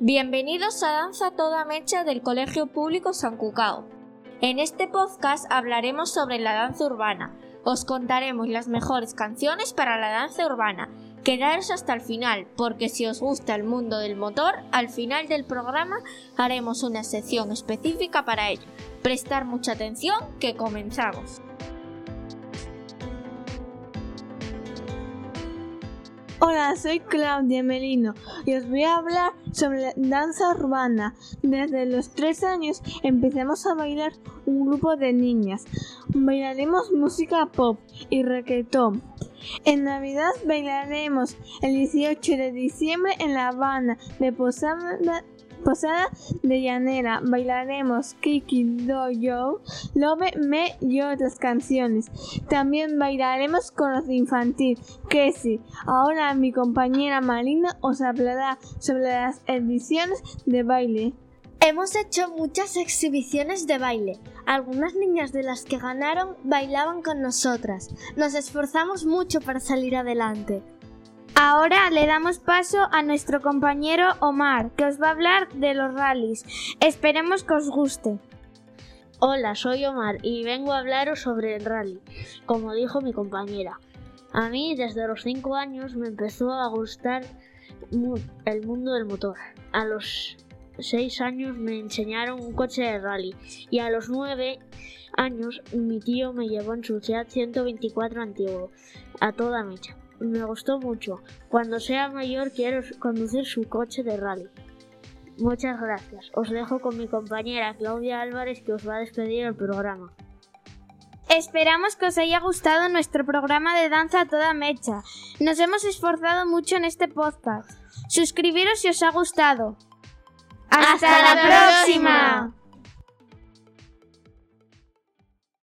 Bienvenidos a Danza Toda Mecha del Colegio Público San Cucao. En este podcast hablaremos sobre la danza urbana. Os contaremos las mejores canciones para la danza urbana. Quedaros hasta el final, porque si os gusta el mundo del motor, al final del programa haremos una sección específica para ello. Prestar mucha atención, que comenzamos. Hola, soy Claudia Melino y os voy a hablar sobre danza urbana. Desde los tres años empezamos a bailar un grupo de niñas. Bailaremos música pop y reggaetón. En Navidad bailaremos el 18 de diciembre en La Habana de Posada Posada de Llanera bailaremos Kiki Do Yo, Love Me y otras canciones. También bailaremos con los de infantil, sí. Ahora mi compañera Marina os hablará sobre las ediciones de baile. Hemos hecho muchas exhibiciones de baile. Algunas niñas de las que ganaron bailaban con nosotras. Nos esforzamos mucho para salir adelante. Ahora le damos paso a nuestro compañero Omar, que os va a hablar de los rallies. Esperemos que os guste. Hola, soy Omar y vengo a hablaros sobre el rally, como dijo mi compañera. A mí desde los 5 años me empezó a gustar el mundo del motor. A los 6 años me enseñaron un coche de rally y a los 9 años mi tío me llevó en su Seat 124 antiguo a toda mecha me gustó mucho. Cuando sea mayor quiero conducir su coche de rally. Muchas gracias. Os dejo con mi compañera Claudia Álvarez que os va a despedir el programa. Esperamos que os haya gustado nuestro programa de danza a toda mecha. Nos hemos esforzado mucho en este podcast. Suscribiros si os ha gustado. ¡Hasta, la próxima!